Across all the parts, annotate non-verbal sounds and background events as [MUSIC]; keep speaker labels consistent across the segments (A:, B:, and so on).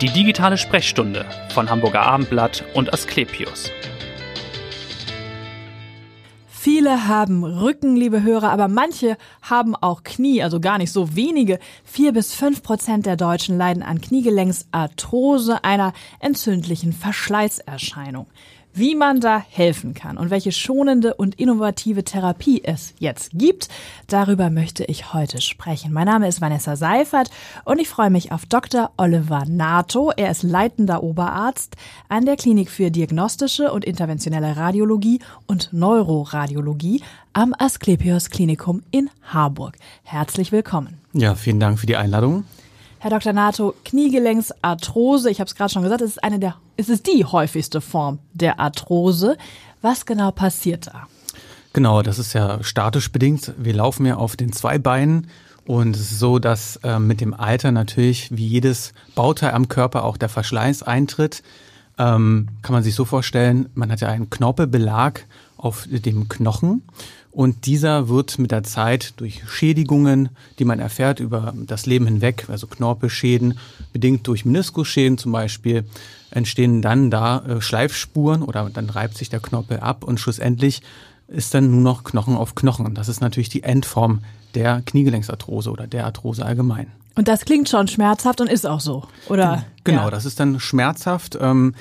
A: Die digitale Sprechstunde von Hamburger Abendblatt und Asklepios.
B: Viele haben Rücken, liebe Hörer, aber manche haben auch Knie, also gar nicht so wenige. Vier bis fünf Prozent der Deutschen leiden an Kniegelenksarthrose, einer entzündlichen Verschleißerscheinung wie man da helfen kann und welche schonende und innovative Therapie es jetzt gibt. Darüber möchte ich heute sprechen. Mein Name ist Vanessa Seifert und ich freue mich auf Dr. Oliver Nato. Er ist leitender Oberarzt an der Klinik für diagnostische und interventionelle Radiologie und Neuroradiologie am Asklepios Klinikum in Harburg. Herzlich willkommen.
C: Ja, vielen Dank für die Einladung.
B: Herr Dr. Nato, Kniegelenksarthrose, ich habe es gerade schon gesagt, es ist eine der, es ist die häufigste Form der Arthrose. Was genau passiert da?
C: Genau, das ist ja statisch bedingt. Wir laufen ja auf den zwei Beinen und es ist so, dass äh, mit dem Alter natürlich wie jedes Bauteil am Körper auch der Verschleiß eintritt. Ähm, kann man sich so vorstellen, man hat ja einen Knorpelbelag auf dem Knochen und dieser wird mit der Zeit durch Schädigungen, die man erfährt über das Leben hinweg, also Knorpelschäden, bedingt durch Meniskusschäden zum Beispiel, entstehen dann da äh, Schleifspuren oder dann reibt sich der Knorpel ab und schlussendlich ist dann nur noch Knochen auf Knochen. Und das ist natürlich die Endform der Kniegelenksarthrose oder der Arthrose allgemein.
B: Und das klingt schon schmerzhaft und ist auch so, oder?
C: Genau, ja. das ist dann schmerzhaft. Ähm,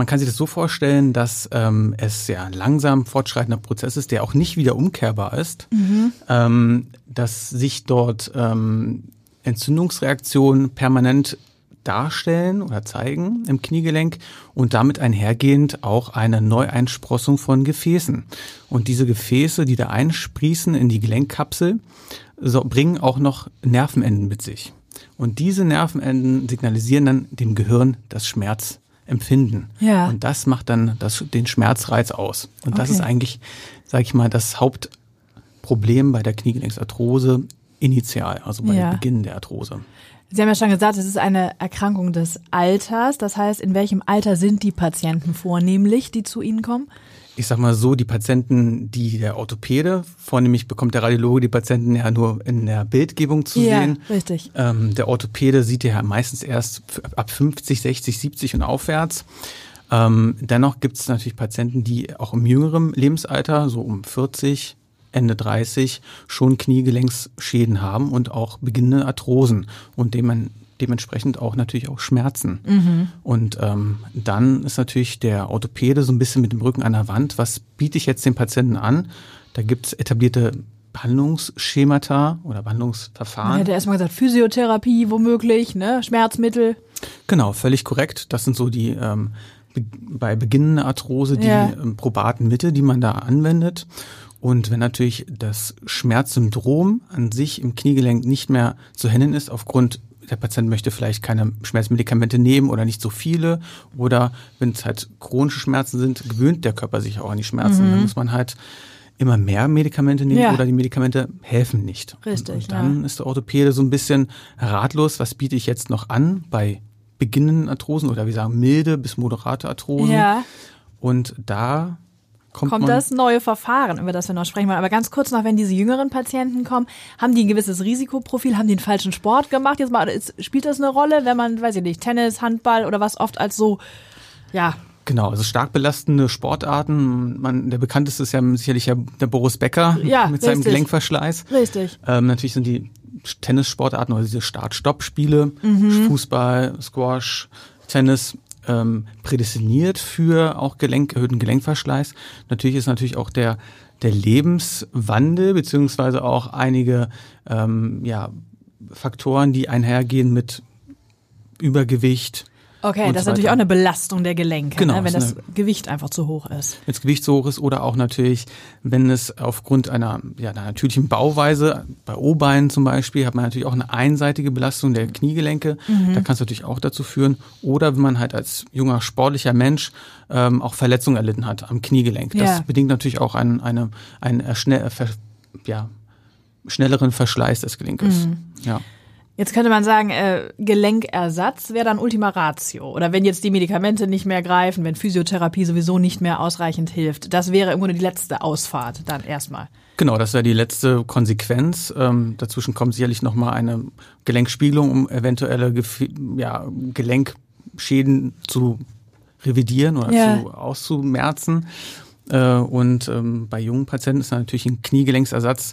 C: man kann sich das so vorstellen, dass ähm, es sehr langsam fortschreitender Prozess ist, der auch nicht wieder umkehrbar ist, mhm. ähm, dass sich dort ähm, Entzündungsreaktionen permanent darstellen oder zeigen im Kniegelenk und damit einhergehend auch eine Neueinsprossung von Gefäßen. Und diese Gefäße, die da einsprießen in die Gelenkkapsel, so, bringen auch noch Nervenenden mit sich. Und diese Nervenenden signalisieren dann dem Gehirn das Schmerz empfinden. Ja. Und das macht dann das, den Schmerzreiz aus. Und das ist eigentlich, sage ich mal, das Hauptproblem bei der Kniegelenksarthrose initial, also bei ja. Beginn der Arthrose.
B: Sie haben ja schon gesagt, es ist eine Erkrankung des Alters. Das heißt, in welchem Alter sind die Patienten vornehmlich, die zu Ihnen kommen?
C: Ich sag mal so, die Patienten, die der Orthopäde, vornehmlich bekommt der Radiologe die Patienten ja nur in der Bildgebung zu ja, sehen.
B: richtig.
C: Ähm, der Orthopäde sieht ja meistens erst ab 50, 60, 70 und aufwärts. Ähm, dennoch gibt es natürlich Patienten, die auch im jüngeren Lebensalter, so um 40, Ende 30, schon Kniegelenksschäden haben und auch beginnende Arthrosen und dem man dementsprechend auch natürlich auch Schmerzen. Mhm. Und ähm, dann ist natürlich der Orthopäde so ein bisschen mit dem Rücken an der Wand. Was biete ich jetzt den Patienten an? Da gibt es etablierte Behandlungsschemata oder Behandlungsverfahren. Man
B: hätte erstmal gesagt, Physiotherapie womöglich, ne? Schmerzmittel.
C: Genau, völlig korrekt. Das sind so die ähm, bei beginnender Arthrose die ja. ähm, probaten Mittel, die man da anwendet. Und wenn natürlich das Schmerzsyndrom an sich im Kniegelenk nicht mehr zu handeln ist, aufgrund der Patient möchte vielleicht keine Schmerzmedikamente nehmen oder nicht so viele. Oder wenn es halt chronische Schmerzen sind, gewöhnt der Körper sich auch an die Schmerzen. Mhm. Dann muss man halt immer mehr Medikamente nehmen ja. oder die Medikamente helfen nicht.
B: Richtig.
C: Und, und dann
B: ja.
C: ist der Orthopäde so ein bisschen ratlos, was biete ich jetzt noch an bei beginnenden Arthrosen oder wie sagen milde bis moderate Arthrosen. Ja. Und da kommt,
B: kommt das neue Verfahren, über das wir noch sprechen wollen. Aber ganz kurz noch, wenn diese jüngeren Patienten kommen, haben die ein gewisses Risikoprofil, haben die einen falschen Sport gemacht? Jetzt mal, spielt das eine Rolle, wenn man, weiß ich nicht, Tennis, Handball oder was oft als so, ja,
C: Genau, also stark belastende Sportarten. Man, der bekannteste ist ja sicherlich ja der Boris Becker
B: ja,
C: mit richtig. seinem Gelenkverschleiß.
B: Richtig.
C: Ähm, natürlich sind die Tennissportarten oder diese Start-Stopp-Spiele, mhm. Fußball, Squash, Tennis ähm, prädestiniert für auch Gelenk, erhöhten Gelenkverschleiß. Natürlich ist natürlich auch der, der Lebenswandel beziehungsweise auch einige ähm, ja, Faktoren, die einhergehen mit Übergewicht,
B: Okay, das ist natürlich auch eine Belastung der Gelenke,
C: genau,
B: ne, wenn das Gewicht einfach zu hoch ist.
C: Wenn das Gewicht zu hoch ist oder auch natürlich, wenn es aufgrund einer, ja, einer natürlichen Bauweise, bei O-Beinen zum Beispiel, hat man natürlich auch eine einseitige Belastung der Kniegelenke. Mhm. Da kann es natürlich auch dazu führen. Oder wenn man halt als junger sportlicher Mensch ähm, auch Verletzungen erlitten hat am Kniegelenk. Das ja. bedingt natürlich auch einen, eine, einen schnell, ja, schnelleren Verschleiß des Gelenkes. Mhm. Ja.
B: Jetzt könnte man sagen, äh, Gelenkersatz wäre dann Ultima Ratio. Oder wenn jetzt die Medikamente nicht mehr greifen, wenn Physiotherapie sowieso nicht mehr ausreichend hilft. Das wäre im Grunde die letzte Ausfahrt dann erstmal.
C: Genau, das wäre die letzte Konsequenz. Ähm, dazwischen kommt sicherlich nochmal eine Gelenkspiegelung, um eventuelle Gef ja, Gelenk Schäden zu revidieren oder
B: Ja.
C: zu auszumerzen. Äh, und ähm, bei jungen Patienten ist natürlich ein Kniegelenksersatz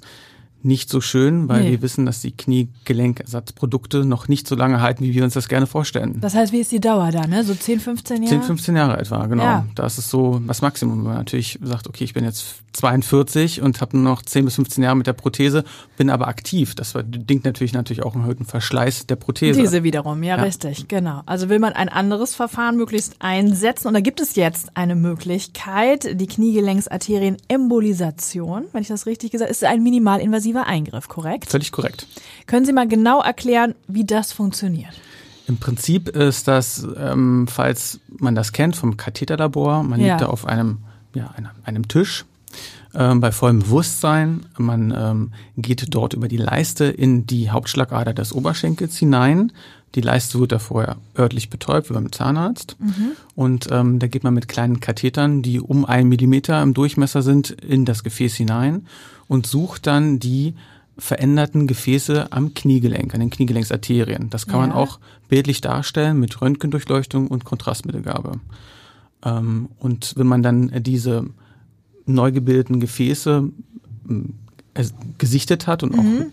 C: nicht so schön, weil
B: Nee.
C: wir wissen, dass die Kniegelenkersatzprodukte noch nicht so lange halten, wie wir uns das gerne vorstellen.
B: Das heißt, wie ist die Dauer da, ne? So 10, 15 Jahre?
C: 10, 15 Jahre etwa, genau.
B: Ja.
C: Das ist so das Maximum. Wenn man natürlich sagt, okay, ich bin jetzt 42 und habe nur noch 10 bis 15 Jahre mit der Prothese, bin aber aktiv. Das bedingt natürlich natürlich auch einen erhöhten Verschleiß der Prothese.
B: Diese wiederum, ja,
C: Ja.
B: richtig, genau. Also will man ein anderes Verfahren möglichst einsetzen und da gibt es jetzt eine Möglichkeit, die Kniegelenksarterienembolisation, wenn ich das richtig gesagt habe, ist ein minimalinvasiver Eingriff, korrekt?
C: Völlig korrekt.
B: Können Sie mal genau erklären, wie das funktioniert?
C: Im Prinzip ist das, ähm, falls man das kennt vom Katheterlabor, man
B: Ja.
C: liegt da auf einem, ja, einem, einem Tisch ähm, bei vollem Bewusstsein. Man ähm, geht dort über die Leiste in die Hauptschlagader des Oberschenkels hinein. Die Leiste wird da vorher örtlich betäubt, wie beim Zahnarzt. Und ähm, da geht man mit kleinen Kathetern, die um einen Millimeter im Durchmesser sind, in das Gefäß hinein und sucht dann die veränderten Gefäße am Kniegelenk, an den Kniegelenksarterien. Das kann man
B: Ja.
C: auch bildlich darstellen mit Röntgendurchleuchtung und Kontrastmittelgabe. Ähm, und wenn man dann diese neu gebildeten Gefäße es- gesichtet hat und auch,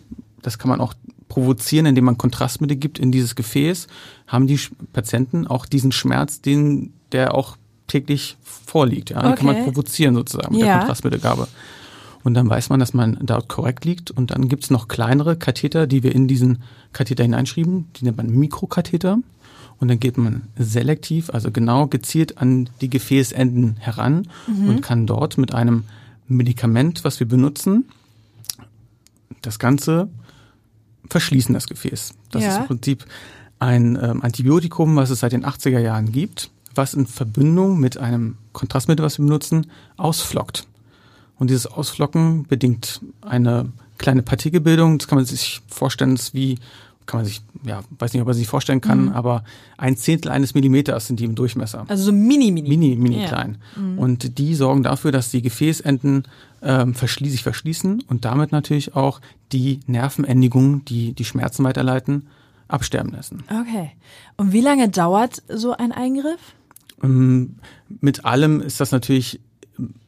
C: das kann man auch provozieren, indem man Kontrastmittel gibt in dieses Gefäß, haben die Patienten auch diesen Schmerz, den, der auch täglich vorliegt. Ja? Den kann man
B: Okay.
C: provozieren sozusagen mit
B: Ja.
C: der Kontrastmittelgabe. Und dann weiß man, dass man dort korrekt liegt. Und dann gibt's noch kleinere Katheter, die wir in diesen Katheter hineinschrieben. Die nennt man Mikrokatheter. Und dann geht man selektiv, also genau gezielt an die Gefäßenden heran und kann dort mit einem Medikament, was wir benutzen, das Ganze verschließen, das Gefäß. Das
B: Ja.
C: ist im Prinzip ein ähm, Antibiotikum, was es seit den 80er Jahren gibt, was in Verbindung mit einem Kontrastmittel, was wir benutzen, ausflockt. Und dieses Ausflocken bedingt eine kleine Partikelbildung. Das kann man sich vorstellen, ist wie, kann man sich, ja, weiß nicht, ob man sich vorstellen kann, aber ein Zehntel eines Millimeters sind die im Durchmesser.
B: Also so mini, mini.
C: Mini, mini
B: Ja.
C: klein. Und die sorgen dafür, dass die Gefäßenden ähm, verschlie sich verschließen und damit natürlich auch die Nervenendigungen, die die Schmerzen weiterleiten, absterben lassen.
B: Okay. Und wie lange dauert so ein Eingriff?
C: Ähm, mit allem ist das natürlich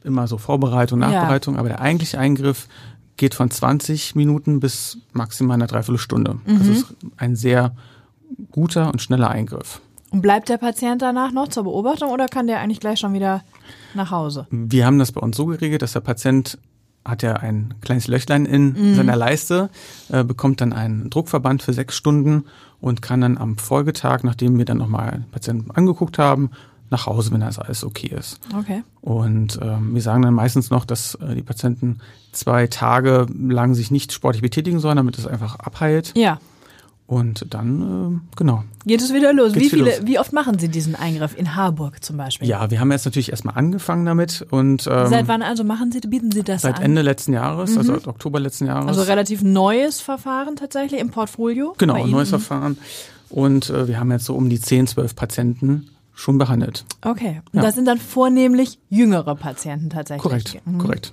C: immer so Vorbereitung,
B: Ja.
C: Nachbereitung, aber der eigentliche Eingriff geht von 20 Minuten bis maximal eine Dreiviertelstunde.
B: Mhm.
C: Das ist ein sehr guter und schneller Eingriff.
B: Und bleibt der Patient danach noch zur Beobachtung oder kann der eigentlich gleich schon wieder nach Hause?
C: Wir haben das bei uns so geregelt, dass der Patient hat ja ein kleines Löchlein in
B: Mhm.
C: seiner Leiste, äh, bekommt dann einen Druckverband für sechs Stunden und kann dann am Folgetag, nachdem wir dann nochmal den Patienten angeguckt haben, nach Hause, wenn das alles okay ist.
B: Okay.
C: Und ähm, wir sagen dann meistens noch, dass äh, die Patienten zwei Tage lang sich nicht sportlich betätigen sollen, damit es einfach abheilt.
B: Ja.
C: Und dann, äh, genau.
B: Geht es wieder los?
C: Geht's
B: wie viele,
C: los.
B: wie oft machen Sie diesen Eingriff in Harburg zum Beispiel?
C: Ja, wir haben jetzt natürlich erstmal angefangen damit und ähm,
B: Seit wann also machen Sie, bieten Sie das
C: seit
B: an?
C: Ende letzten Jahres, also seit Oktober letzten Jahres.
B: also relativ neues Verfahren tatsächlich im Portfolio?
C: Genau, neues Verfahren. Und äh, wir haben jetzt so um die 10, 12 Patienten schon behandelt.
B: Okay. Und
C: Ja.
B: das sind dann vornehmlich jüngere Patienten tatsächlich.
C: Korrekt,
B: Mhm.
C: korrekt.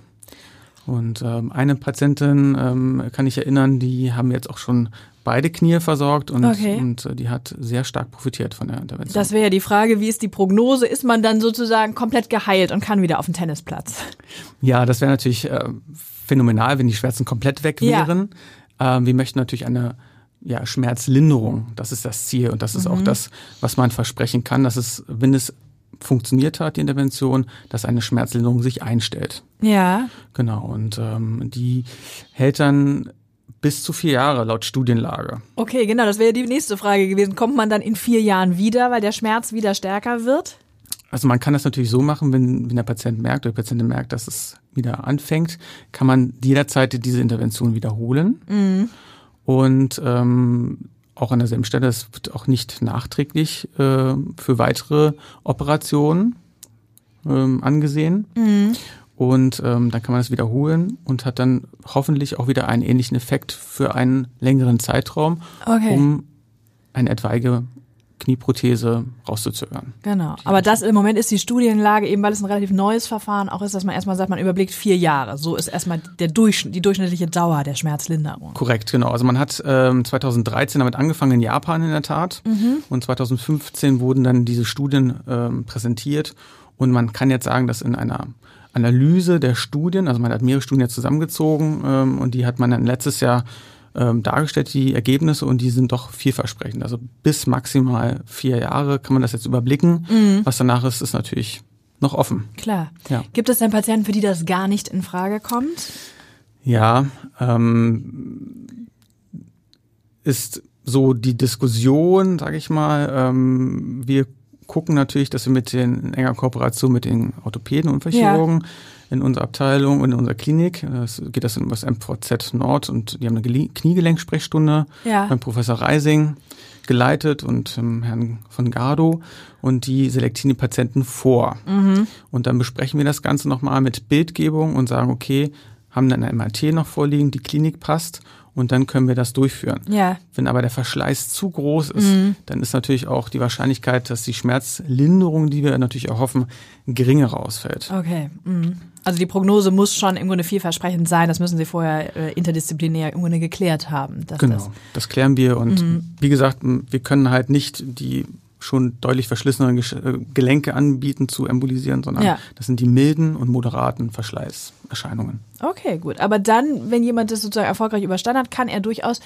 C: Und ähm, eine Patientin ähm, kann ich erinnern, die haben jetzt auch schon beide Knie versorgt und,
B: Okay.
C: und äh, die hat sehr stark profitiert von der Intervention.
B: Das wäre ja die Frage, wie ist die Prognose? Ist man dann sozusagen komplett geheilt und kann wieder auf den Tennisplatz?
C: ja, das wäre natürlich äh, phänomenal, wenn die Schmerzen komplett weg
B: Ja.
C: wären. Ähm, wir möchten natürlich eine ja, Schmerzlinderung, das ist das Ziel und das ist auch
B: Mhm.
C: das, was man versprechen kann, dass es, wenn es funktioniert hat, die Intervention, dass eine Schmerzlinderung sich einstellt.
B: Ja.
C: Genau, und ähm, die hält dann bis zu vier Jahre laut Studienlage.
B: Okay, genau, das wäre die nächste Frage gewesen. Kommt man dann in vier Jahren wieder, weil der Schmerz wieder stärker wird?
C: Also man kann das natürlich so machen, wenn, wenn der Patient merkt oder die Patientin merkt, dass es wieder anfängt, kann man jederzeit diese Intervention wiederholen. Und ähm, auch an derselben Stelle, es wird auch nicht nachträglich äh, für weitere Operationen ähm, angesehen. Und ähm, dann kann man das wiederholen und hat dann hoffentlich auch wieder einen ähnlichen Effekt für einen längeren Zeitraum,
B: Okay.
C: um eine etwaige Knieprothese rauszuzögern.
B: Genau. Aber das im Moment ist die Studienlage, eben weil es ein relativ neues Verfahren auch ist, dass man erstmal sagt, man überblickt vier Jahre. So ist erstmal der Durchschnitt, die durchschnittliche Dauer der Schmerzlinderung.
C: Korrekt, genau. Also man hat ähm, 2013 damit angefangen in Japan in der Tat. Mhm. Und 2015 wurden dann diese Studien ähm, präsentiert. Und man kann jetzt sagen, dass in einer Analyse der Studien, also man hat mehrere Studien jetzt zusammengezogen ähm, und die hat man dann letztes Jahr ähm, dargestellt, die Ergebnisse, und die sind doch vielversprechend. Also bis maximal vier Jahre kann man das jetzt überblicken. Mhm. Was danach ist, ist natürlich noch offen.
B: Klar. Ja. Gibt es denn Patienten, für die das gar nicht in Frage kommt?
C: Ja, ähm, ist so die Diskussion, sage ich mal. Ähm, wir gucken natürlich, dass wir mit den in enger Kooperation mit den Orthopäden und Unfallchirurgen ja. In unserer Abteilung und in unserer Klinik, das geht das in das MVZ Nord und die haben eine Kniegelenkssprechstunde ja. beim Professor Reising geleitet und ähm, Herrn von Gardo und die selektieren die Patienten vor. Mhm. Und dann besprechen wir das Ganze nochmal mit Bildgebung und sagen, okay, haben dann ein MRT noch vorliegen, die Klinik passt und dann können wir das durchführen. Ja. Wenn aber der Verschleiß zu groß ist, mhm. dann ist natürlich auch die Wahrscheinlichkeit, dass die Schmerzlinderung, die wir natürlich erhoffen, geringer ausfällt.
B: Okay. Mhm. Also die Prognose muss schon im Grunde vielversprechend sein. Das müssen Sie vorher äh, interdisziplinär im Grunde geklärt haben.
C: genau, das, das, klären wir. Und mhm. wie gesagt, wir können halt nicht die schon deutlich verschlissenen äh, Gelenke anbieten zu embolisieren, sondern ja. das sind die milden und moderaten Verschleißerscheinungen.
B: Okay, gut. Aber dann, wenn jemand das sozusagen erfolgreich überstanden hat, kann er durchaus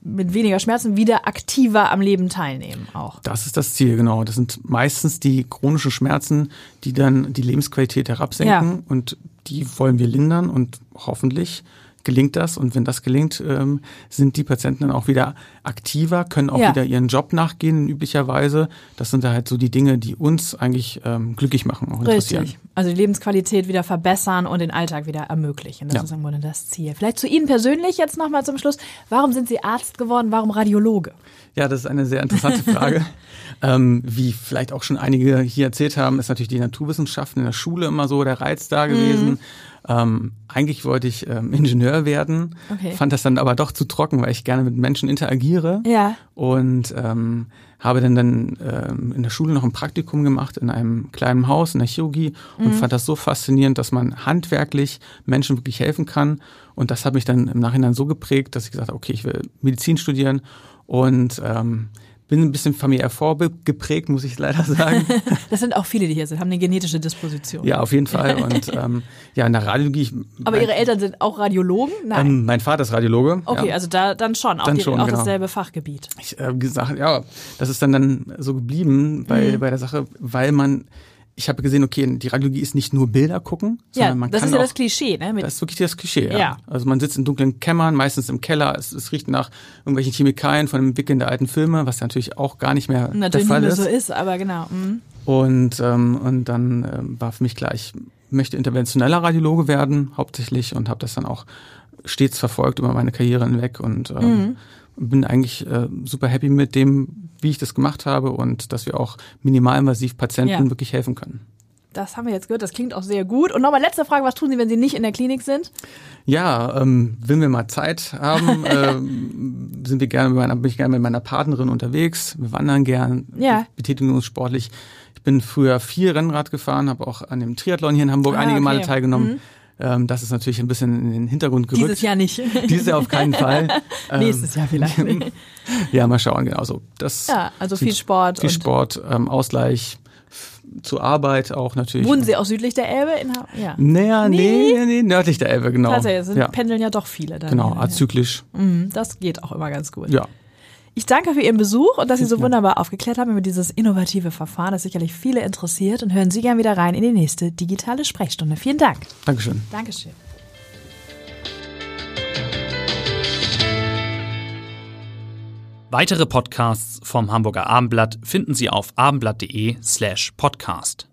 B: mit weniger Schmerzen wieder aktiver am Leben teilnehmen auch.
C: Das ist das Ziel, genau. Das sind meistens die chronischen Schmerzen, die dann die Lebensqualität herabsenken ja. und die wollen wir lindern und hoffentlich gelingt das. Und wenn das gelingt, ähm, sind die Patienten dann auch wieder aktiver, können auch ja. wieder ihren Job nachgehen, üblicherweise. Das sind da halt so die Dinge, die uns eigentlich ähm, glücklich machen, auch interessieren. Richtig.
B: Also die Lebensqualität wieder verbessern und den Alltag wieder ermöglichen. Das ja. ist im Grunde das Ziel. Vielleicht zu Ihnen persönlich jetzt nochmal zum Schluss. Warum sind Sie Arzt geworden? Warum Radiologe?
C: Ja, das ist eine sehr interessante Frage. [LAUGHS] ähm, wie vielleicht auch schon einige hier erzählt haben, ist natürlich die Naturwissenschaften in der Schule immer so der Reiz da gewesen. Mhm. Ähm, eigentlich wollte ich ähm, [LAUGHS] Ingenieur werden, okay. fand das dann aber doch zu trocken, weil ich gerne mit Menschen interagiere. Ja. Und ähm, habe dann, dann ähm, in der Schule noch ein Praktikum gemacht in einem kleinen Haus in der Chirurgie und mhm. fand das so faszinierend, dass man handwerklich Menschen wirklich helfen kann. Und das hat mich dann im Nachhinein so geprägt, dass ich gesagt habe, okay, ich will Medizin studieren und ähm, bin ein bisschen familiär vorgeprägt, muss ich leider sagen. [LAUGHS]
B: das sind auch viele, die hier sind, haben eine genetische Disposition.
C: Ja, auf jeden Fall. Und [LAUGHS] ähm, ja, in der Radiologie. Ich,
B: Aber Ihre Eltern sind auch Radiologen?
C: Nein. Ähm, mein Vater ist Radiologe.
B: Okay, ja. also da dann schon, auch, dann die, schon, auch genau. dasselbe Fachgebiet.
C: Ich äh, gesagt, ja, das ist dann dann so geblieben bei mhm. bei der Sache, weil man ich habe gesehen, okay, die Radiologie ist nicht nur Bilder gucken,
B: sondern ja, man das kann ist ja auch, das Klischee, ne?
C: Mit das ist wirklich das Klischee, ja. ja. Also man sitzt in dunklen Kämmern, meistens im Keller, es, es riecht nach irgendwelchen Chemikalien von dem Wickeln der alten Filme, was natürlich auch gar nicht mehr natürlich der Fall nicht mehr
B: ist. so ist, aber genau. Mhm.
C: Und ähm, und dann ähm, war für mich klar, ich möchte interventioneller Radiologe werden, hauptsächlich und habe das dann auch stets verfolgt über meine Karriere hinweg und ähm, mhm bin eigentlich äh, super happy mit dem, wie ich das gemacht habe und dass wir auch minimalinvasiv Patienten ja. wirklich helfen können.
B: Das haben wir jetzt gehört, das klingt auch sehr gut. Und nochmal letzte Frage, was tun Sie, wenn Sie nicht in der Klinik sind?
C: Ja, ähm, wenn wir mal Zeit haben, [LAUGHS] äh, sind wir gerne mit meiner, bin ich gerne mit meiner Partnerin unterwegs. Wir wandern gern, ja. betätigen uns sportlich. Ich bin früher viel Rennrad gefahren, habe auch an dem Triathlon hier in Hamburg ah, einige okay. Male teilgenommen. Mhm. Ähm, das ist natürlich ein bisschen in den Hintergrund gerückt.
B: Dieses Jahr nicht.
C: Dieses Jahr auf keinen Fall.
B: Ähm, [LAUGHS] Nächstes Jahr vielleicht. [LAUGHS]
C: ja, mal schauen, genau so. Das
B: ja, also viel Sport.
C: Viel Sport, ähm, Ausgleich zur Arbeit auch natürlich.
B: Wohnen Sie auch südlich der Elbe? In ha
C: ja. Naja, nee. nee, nee, nördlich der Elbe, genau.
B: Tatsächlich, sind, ja. pendeln ja doch viele.
C: Dann genau, azyklisch.
B: Mhm, das geht auch immer ganz gut.
C: Ja.
B: Ich danke für Ihren Besuch und dass Sie so wunderbar aufgeklärt haben über dieses innovative Verfahren, das sicherlich viele interessiert. Und hören Sie gern wieder rein in die nächste digitale Sprechstunde. Vielen Dank.
C: Dankeschön.
B: Dankeschön.
A: Weitere Podcasts vom Hamburger Abendblatt finden Sie auf abendblatt.de slash podcast.